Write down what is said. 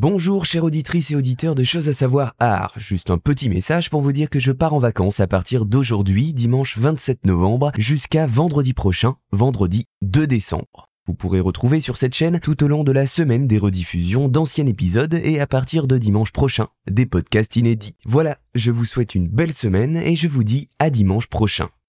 Bonjour chères auditrices et auditeurs de Choses à savoir art. Juste un petit message pour vous dire que je pars en vacances à partir d'aujourd'hui, dimanche 27 novembre, jusqu'à vendredi prochain, vendredi 2 décembre. Vous pourrez retrouver sur cette chaîne tout au long de la semaine des rediffusions d'anciens épisodes et à partir de dimanche prochain, des podcasts inédits. Voilà, je vous souhaite une belle semaine et je vous dis à dimanche prochain.